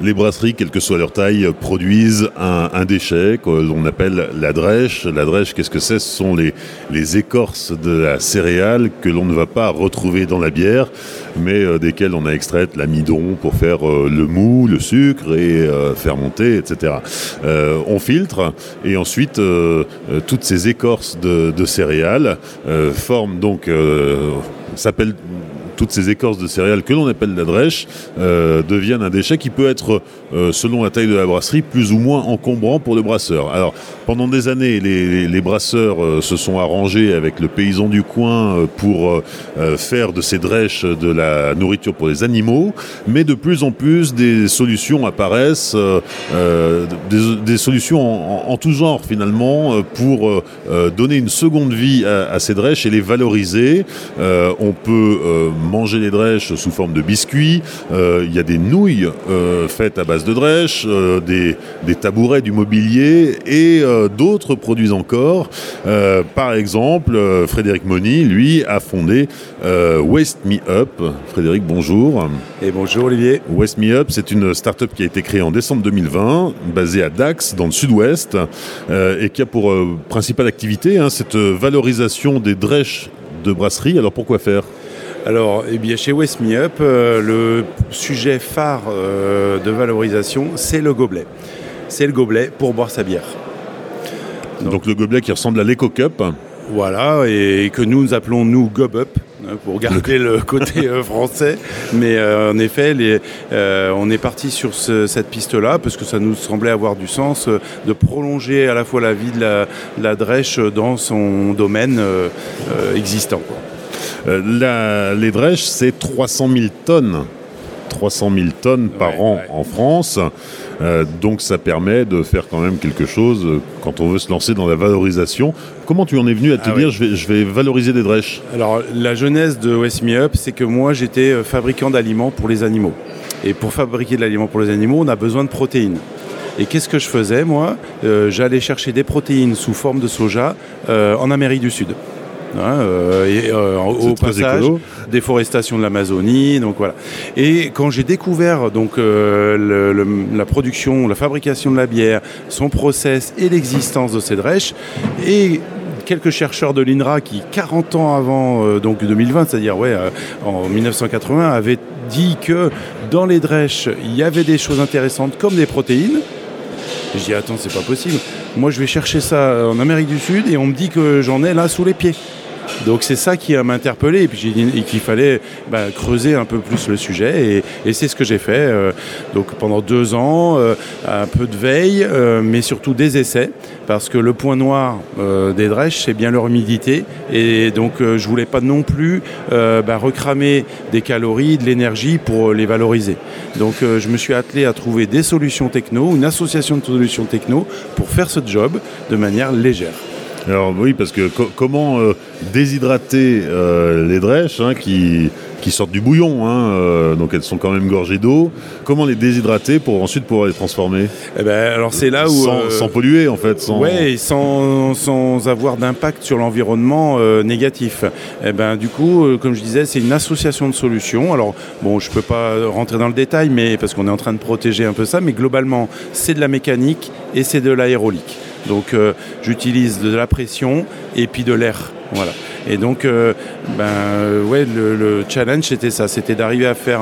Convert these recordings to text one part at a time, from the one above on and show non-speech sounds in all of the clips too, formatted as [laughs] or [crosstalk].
les brasseries, quelle que soit leur taille, produisent un, déchet que l'on appelle la drèche. La drèche, qu'est-ce que c'est? Ce sont les, écorces de la céréale que l'on ne va pas retrouver dans la bière, mais euh, desquelles on a extrait l'amidon pour faire euh, le mou, le sucre et euh, faire monter, etc. on filtre et ensuite toutes ces écorces de, de céréales forment donc s'appelle toutes ces écorces de céréales que l'on appelle la drèche euh, deviennent un déchet qui peut être, euh, selon la taille de la brasserie, plus ou moins encombrant pour le brasseur. Alors, pendant des années, les, brasseurs euh, se sont arrangés avec le paysan du coin pour faire de ces drèches de la nourriture pour les animaux, mais de plus en plus, des solutions apparaissent, des, solutions en, tout genre finalement, pour donner une seconde vie à, ces drèches et les valoriser. on peut manger les drèches sous forme de biscuits. Euh, il y a des nouilles euh, faites à base de drèches, euh, des, tabourets, du mobilier et d'autres produits encore. par exemple, Frédéric Moni, lui, a fondé Waste Me Up. Frédéric, bonjour. Et bonjour Olivier. Waste Me Up, c'est une start-up qui a été créée en décembre 2020, basée à Dax, dans le sud-ouest, et qui a pour principale activité hein, cette valorisation des drèches de brasserie. Alors pourquoi faire? Alors, eh bien, chez West Me Up, euh, le sujet phare euh, de valorisation, c'est le gobelet. C'est le gobelet pour boire sa bière. Donc, le gobelet qui ressemble à l'Eco-Cup voilà, et que nous, nous appelons nous Gob Up hein, pour garder le côté [laughs] euh, français. Mais en effet, on est parti sur cette piste-là parce que ça nous semblait avoir du sens de prolonger à la fois la vie de la, drèche dans son domaine existant. Euh, les drèches, c'est 300 000 tonnes. 300 000 tonnes par an en France. Euh, donc ça permet de faire quand même quelque chose euh, quand on veut se lancer dans la valorisation. Comment tu en es venu à te ah dire je, vais, valoriser des drèches Alors la jeunesse de West Me Up, c'est que moi j'étais fabricant d'aliments pour les animaux. Et pour fabriquer de l'aliment pour les animaux, on a besoin de protéines. Et qu'est-ce que je faisais moi? J'allais chercher des protéines sous forme de soja en Amérique du Sud. Hein, euh, et, euh, au passage, déforestation de l'Amazonie, donc voilà. Et quand j'ai découvert donc euh, la production, la fabrication de la bière, son process et l'existence de ces drèches, et quelques chercheurs de l'INRA qui, 40 ans avant donc 2020, c'est-à-dire ouais, en 1980, avaient dit que dans les drèches, il y avait des choses intéressantes comme des protéines. Je dis attends, c'est pas possible. Moi, je vais chercher ça en Amérique du Sud et on me dit que j'en ai là sous les pieds. Donc c'est ça qui m'a interpellé et puis j'ai dit qu'il fallait bah, creuser un peu plus le sujet et, c'est ce que j'ai fait. Euh, donc pendant deux ans, euh, un peu de veille, euh, mais surtout des essais parce que le point noir des drèches c'est bien leur humidité et donc je voulais pas non plus bah, recramer des calories, de l'énergie pour les valoriser. Donc je me suis attelé à trouver des solutions techno, une association de solutions techno pour faire ce job de manière légère. Alors oui, parce que comment euh, déshydrater euh, les drèches hein, qui, qui, sortent du bouillon, hein, euh, donc elles sont quand même gorgées d'eau. Comment les déshydrater pour ensuite pouvoir les transformer? Eh ben, alors c'est là où sans, polluer en fait, sans ouais, sans, sans avoir d'impact sur l'environnement négatif. Eh ben du coup, comme je disais, c'est une association de solutions. Alors bon, je peux pas rentrer dans le détail, mais parce qu'on est en train de protéger un peu ça, mais globalement, c'est de la mécanique et c'est de l'aérolique. Donc euh, j'utilise de la pression et puis de l'air. Voilà. Et donc, euh, ben, euh, ouais, le, challenge c'était ça, c'était d'arriver à faire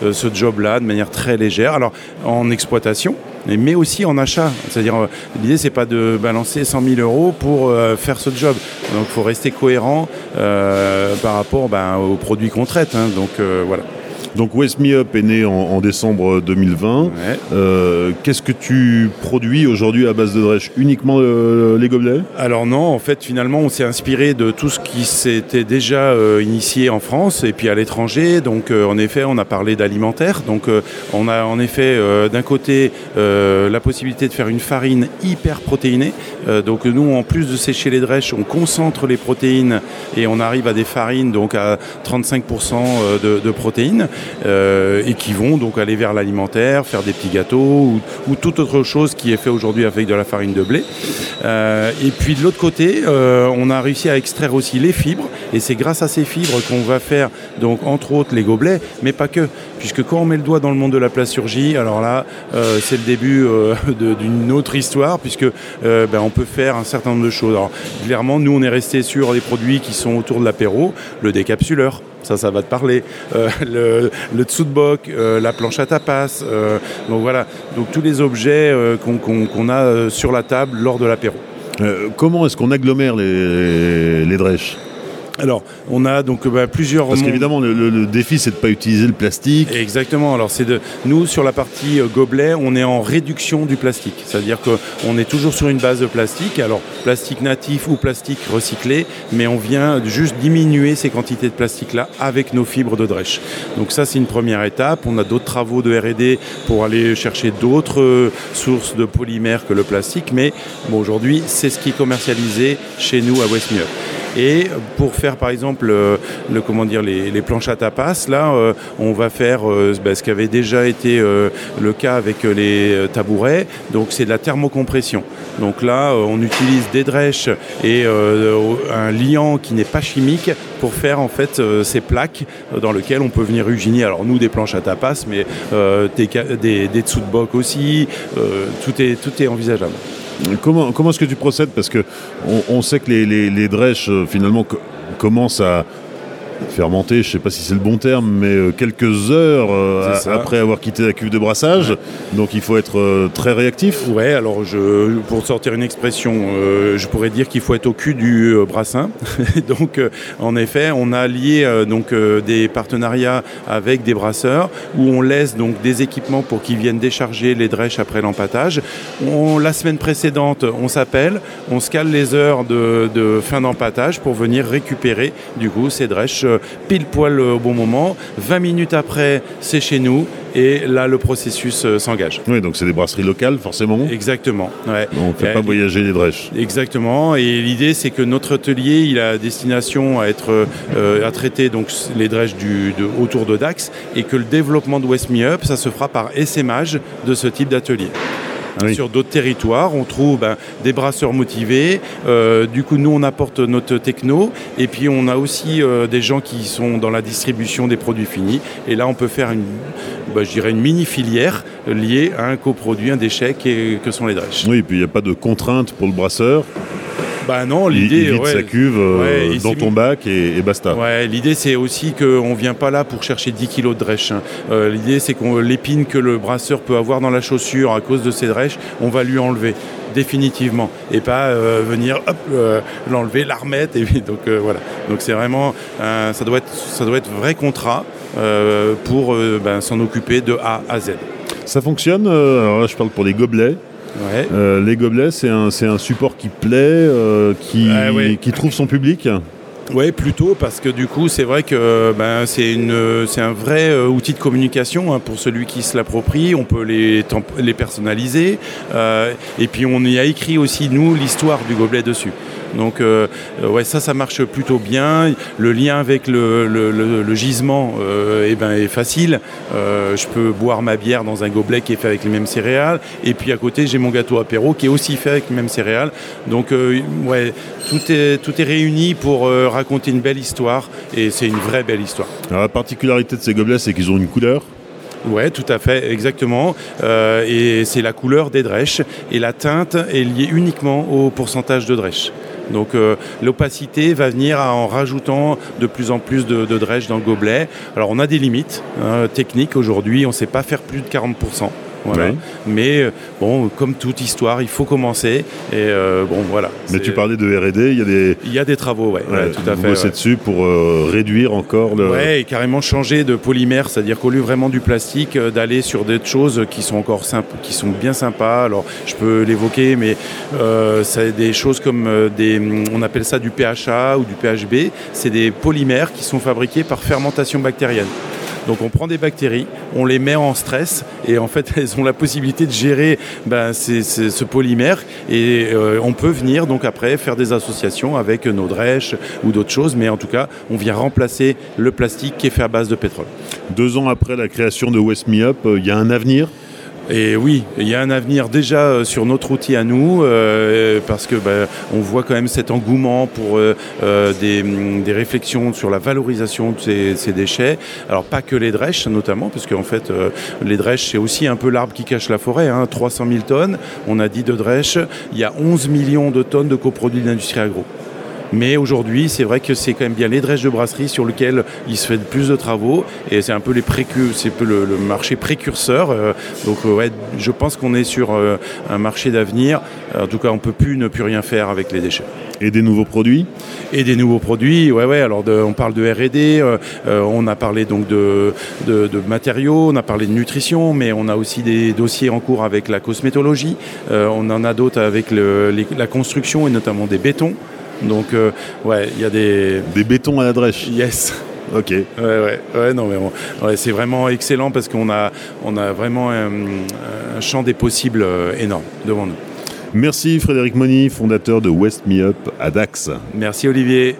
ce job-là de manière très légère. Alors en exploitation, mais aussi en achat. C'est-à-dire, l'idée, c'est pas de balancer 100 000 euros pour faire ce job. Donc, il faut rester cohérent par rapport ben, aux produits qu'on traite. Hein. Donc, voilà. Donc West Me Up est né en, décembre 2020. Euh, qu'est-ce que tu produis aujourd'hui à base de drèche? Uniquement euh, les gobelets? Alors non, en fait finalement on s'est inspiré de tout ce qui s'était déjà euh, initié en France et puis à l'étranger. Donc en effet on a parlé d'alimentaire. Donc on a en effet d'un côté la possibilité de faire une farine hyper protéinée. donc nous en plus de sécher les drèches, on concentre les protéines et on arrive à des farines donc à 35% de, de protéines. Euh, et qui vont donc aller vers l'alimentaire, faire des petits gâteaux ou, toute autre chose qui est fait aujourd'hui avec de la farine de blé. Euh, et puis de l'autre côté, euh, on a réussi à extraire aussi les fibres Et c'est grâce à ces fibres qu'on va faire, donc entre autres, les gobelets, mais pas que. Puisque quand on met le doigt dans le monde de la plasturgie, alors là, euh, c'est le début euh, [laughs] d'une autre histoire, puisque euh, ben, on peut faire un certain nombre de choses. Alors, clairement, nous, on est resté sur les produits qui sont autour de l'apéro, le décapsuleur, ça, ça va te parler. [laughs] le, le la planche à tapas. donc voilà, donc tous les objets qu'on a sur la table lors de l'apéro. comment est-ce qu'on agglomère les, les drèches? Alors, on a donc bah, plusieurs. Parce qu'évidemment, le, défi, c'est de ne pas utiliser le plastique. Exactement. Alors, c'est de nous sur la partie euh, gobelet, on est en réduction du plastique. C'est-à-dire qu'on est toujours sur une base de plastique. Alors, plastique natif ou plastique recyclé, mais on vient juste diminuer ces quantités de plastique-là avec nos fibres de drèche. Donc ça, c'est une première étape. On a d'autres travaux de R&D pour aller chercher d'autres euh, sources de polymères que le plastique, mais bon, aujourd'hui, c'est ce qui est commercialisé chez nous à Westmere. Et pour faire par exemple euh, le, comment dire, les, planches à tapas, là euh, on va faire bah, ce qui avait déjà été le cas avec les tabourets, donc c'est de la thermocompression. Donc là on utilise des drèches et un liant qui n'est pas chimique pour faire en fait ces plaques dans lesquelles on peut venir uginer. Alors nous des planches à tapas, mais des, des, des aussi, tout, est, tout est envisageable. Comment, comment est-ce que tu procèdes? Parce que on, sait que les, les, les drèches, euh, finalement, commencent à, fermenter, je ne sais pas si c'est le bon terme, mais euh, quelques heures euh, après avoir quitté la cuve de brassage. Donc il faut être euh, très réactif. Ouais, alors je, pour sortir une expression, je pourrais dire qu'il faut être au cul du brassin. [laughs] donc en effet, on a lié donc des partenariats avec des brasseurs où on laisse donc des équipements pour qu'ils viennent décharger les drèches après l'empattage. la semaine précédente, on s'appelle, on se cale les heures de, de fin d'empattage pour venir récupérer du coup ces drèches pile poil au bon moment. 20 minutes après, c'est chez nous. Et là, le processus euh, s'engage. Oui, donc c'est des brasseries locales, forcément. Exactement. On ne fait pas voyager les drèches. Exactement. Et l'idée, c'est que notre atelier, il a destination à être euh, à traiter donc les drèches du, autour de Dax, et que le développement de West Me Up, ça se fera par essaimage de ce type d'atelier. Sur d'autres territoires, on trouve ben, des brasseurs motivés. Euh, du coup, nous, on apporte notre techno. Et puis, on a aussi euh, des gens qui sont dans la distribution des produits finis. Et là, on peut faire une, ben, je dirais une mini filière liée à un coproduit, un déchet que sont les drèches. Oui, et puis il n'y a pas de contrainte pour le brasseur. Bah non, l'idée. Il, sa cuve euh, dans ton bac et, basta. Ouais, l'idée c'est aussi qu'on ne vient pas là pour chercher 10 kilos de drèche. Hein. Euh, l'idée c'est qu'on l'épine que le brasseur peut avoir dans la chaussure à cause de ces drèches, on va lui enlever définitivement et pas euh, venir l'enlever, la remettre et donc voilà. Donc c'est vraiment ça doit être ça doit être vrai contrat pour ben, s'en occuper de A à Z. Ça fonctionne. alors là, je parle pour les gobelets. Euh, les gobelets, c'est un, un, support qui plaît, euh, qui, ah qui trouve son public oui, plutôt, parce que du coup, c'est vrai que ben, c'est un vrai euh, outil de communication hein, pour celui qui se l'approprie. On peut les, les personnaliser. et puis, on y a écrit aussi, nous, l'histoire du gobelet dessus. Donc euh, ouais, ça, ça marche plutôt bien. Le lien avec le, gisement euh, eh ben, est facile. Euh, je peux boire ma bière dans un gobelet qui est fait avec les mêmes céréales. Et puis à côté, j'ai mon gâteau apéro qui est aussi fait avec les mêmes céréales. Donc ouais, tout est, tout est réuni pour raconter une belle histoire. Et c'est une vraie belle histoire. la particularité de ces gobelets, c'est qu'ils ont une couleur. Oui, tout à fait, exactement. et c'est la couleur des drèches. Et la teinte est liée uniquement au pourcentage de drèches. Donc euh, l'opacité va venir en rajoutant de plus en plus de, de drèche dans le gobelet. Alors on a des limites hein, techniques aujourd'hui, on ne sait pas faire plus de 40%. Mais euh, bon, comme toute histoire, il faut commencer. Et euh, bon, voilà. Mais tu parlais de R&D, il y a des. Il y a des travaux, ouais, tout à fait. dessus pour euh, réduire encore le. Ouais, et carrément changer de polymère, c'est-à-dire qu'au lieu vraiment du plastique, d'aller sur des choses qui sont encore simples, qui sont bien sympas. Alors, je peux l'évoquer, mais c'est des choses comme des, on appelle ça du PHA ou du PHB. C'est des polymères qui sont fabriqués par fermentation bactérienne. Donc on prend des bactéries, on les met en stress et en fait [laughs] elles ont la possibilité de gérer ben, ce polymère et euh, on peut venir donc après faire des associations avec nos drèches ou d'autres choses, mais en tout cas on vient remplacer le plastique qui est fait à base de pétrole. Deux ans après la création de West Me euh, il y a un avenir? Et oui, il y a un avenir déjà euh, sur notre outil à nous, euh, parce que bah, on voit quand même cet engouement pour euh, mm, des, réflexions sur la valorisation de ces, déchets. Alors pas que les drèches notamment, parce qu'en fait les drèches c'est aussi un peu l'arbre qui cache la forêt. 300 hein. 000 tonnes, on a dit de drèches, il y a 11 millions de tonnes de coproduits d'industrie agro. Mais aujourd'hui, c'est vrai que c'est quand même bien les drèches de brasserie sur lesquelles il se fait plus de travaux et c'est un peu les c'est le, le, marché précurseur. Euh, donc euh, ouais, je pense qu'on est sur euh, un marché d'avenir. En tout cas, on peut plus ne plus rien faire avec les déchets. Et des nouveaux produits? Et des nouveaux produits, ouais, ouais. Alors, on parle de R&D, on a parlé donc de, de, matériaux, on a parlé de nutrition, mais on a aussi des dossiers en cours avec la cosmétologie. on en a d'autres avec la construction et notamment des bétons. Donc, euh, ouais, il y a des. Des bétons à la drèche Yes. Ok. Ouais, ouais, ouais, non, mais bon, c'est vraiment excellent parce qu'on a, on a vraiment un, champ des possibles euh, énorme devant nous. Merci Frédéric Moni, fondateur de West Me Up à Dax. Merci Olivier.